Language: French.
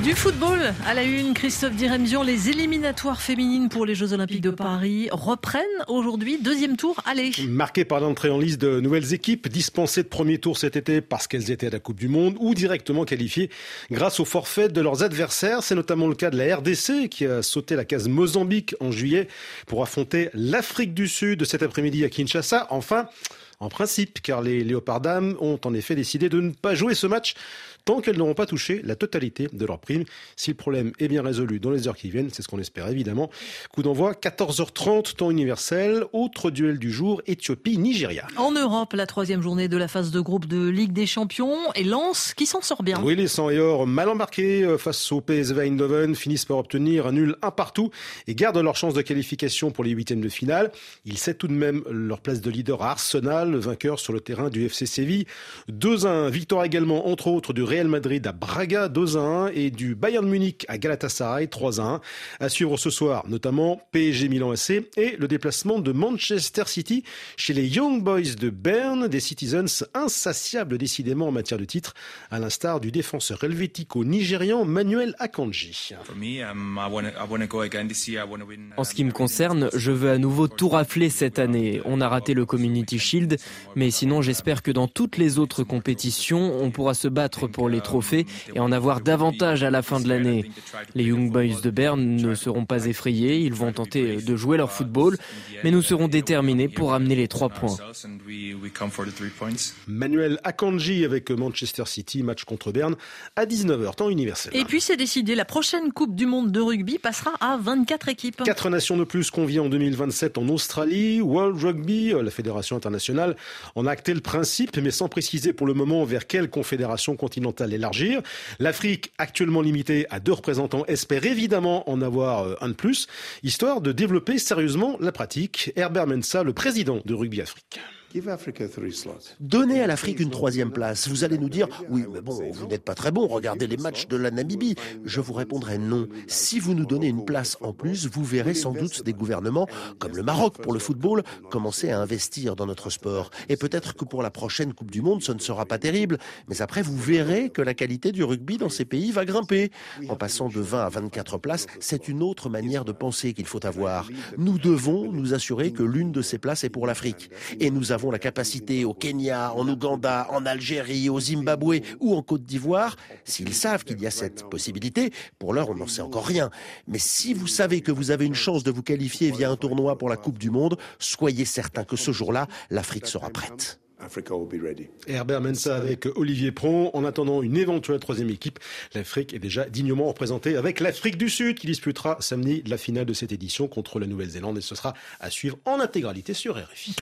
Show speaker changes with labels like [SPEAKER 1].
[SPEAKER 1] Du football à la une, Christophe Diremzion, les éliminatoires féminines pour les Jeux Olympiques de Paris reprennent aujourd'hui, deuxième tour, allez.
[SPEAKER 2] Marqué par l'entrée en liste de nouvelles équipes, dispensées de premier tour cet été parce qu'elles étaient à la Coupe du Monde ou directement qualifiées grâce au forfait de leurs adversaires. C'est notamment le cas de la RDC qui a sauté la case Mozambique en juillet pour affronter l'Afrique du Sud cet après-midi à Kinshasa. Enfin, en principe, car les Léopards dames ont en effet décidé de ne pas jouer ce match tant qu'elles n'auront pas touché la totalité de leur prime. Si le problème est bien résolu dans les heures qui viennent, c'est ce qu'on espère évidemment. Coup d'envoi 14h30 temps universel. Autre duel du jour Éthiopie-Nigeria.
[SPEAKER 1] En Europe, la troisième journée de la phase de groupe de Ligue des Champions et Lens qui s'en sort bien.
[SPEAKER 2] Oui, les 100 et or mal embarqués euh, face au PSV Eindhoven finissent par obtenir un nul un partout et gardent leur chance de qualification pour les huitièmes de finale. Ils cèdent tout de même leur place de leader à Arsenal, vainqueur sur le terrain du FC Séville. 2 1, victoire également entre autres du Real Madrid à Braga 2 1 et du Bayern Munich à Galatasaray 3 1. À suivre ce soir, notamment PSG Milan AC et le déplacement de Manchester City chez les Young Boys de Berne, des Citizens insatiables décidément en matière de titre, à l'instar du défenseur helvético-nigérian Manuel Akanji.
[SPEAKER 3] En ce qui me concerne, je veux à nouveau tout rafler cette année. On a raté le Community Shield, mais sinon j'espère que dans toutes les autres compétitions, on pourra se battre pour les trophées et en avoir davantage à la fin de l'année. Les Young Boys de Berne ne seront pas effrayés, ils vont tenter de jouer leur football, mais nous serons déterminés pour amener les trois points.
[SPEAKER 2] Manuel Akanji avec Manchester City, match contre Berne à 19h, temps universel.
[SPEAKER 1] Et puis c'est décidé, la prochaine Coupe du Monde de rugby passera à 24 équipes.
[SPEAKER 2] Quatre nations de plus conviées en 2027 en Australie. World Rugby, la fédération internationale, en a acté le principe, mais sans préciser pour le moment vers quelle confédération continentale élargir. L'Afrique, actuellement limitée à deux représentants, espère évidemment en avoir euh, un de plus, histoire de développer sérieusement la pratique. Herbert Mensa, le président de Rugby Afrique.
[SPEAKER 4] Donnez à l'Afrique une troisième place. Vous allez nous dire, oui, mais bon, vous n'êtes pas très bon, regardez les matchs de la Namibie. Je vous répondrai non. Si vous nous donnez une place en plus, vous verrez sans doute des gouvernements, comme le Maroc pour le football, commencer à investir dans notre sport. Et peut-être que pour la prochaine Coupe du Monde, ce ne sera pas terrible. Mais après, vous verrez que la qualité du rugby dans ces pays va grimper. En passant de 20 à 24 places, c'est une autre manière de penser qu'il faut avoir. Nous devons nous assurer que l'une de ces places est pour l'Afrique. Et nous avons la capacité au Kenya, en Ouganda, en Algérie, au Zimbabwe ou en Côte d'Ivoire, s'ils savent qu'il y a cette possibilité, pour l'heure on n'en sait encore rien. Mais si vous savez que vous avez une chance de vous qualifier via un tournoi pour la Coupe du Monde, soyez certain que ce jour-là, l'Afrique sera prête.
[SPEAKER 2] Herbert Mensa avec Olivier Pron. En attendant une éventuelle troisième équipe, l'Afrique est déjà dignement représentée avec l'Afrique du Sud qui disputera samedi la finale de cette édition contre la Nouvelle-Zélande et ce sera à suivre en intégralité sur RFI.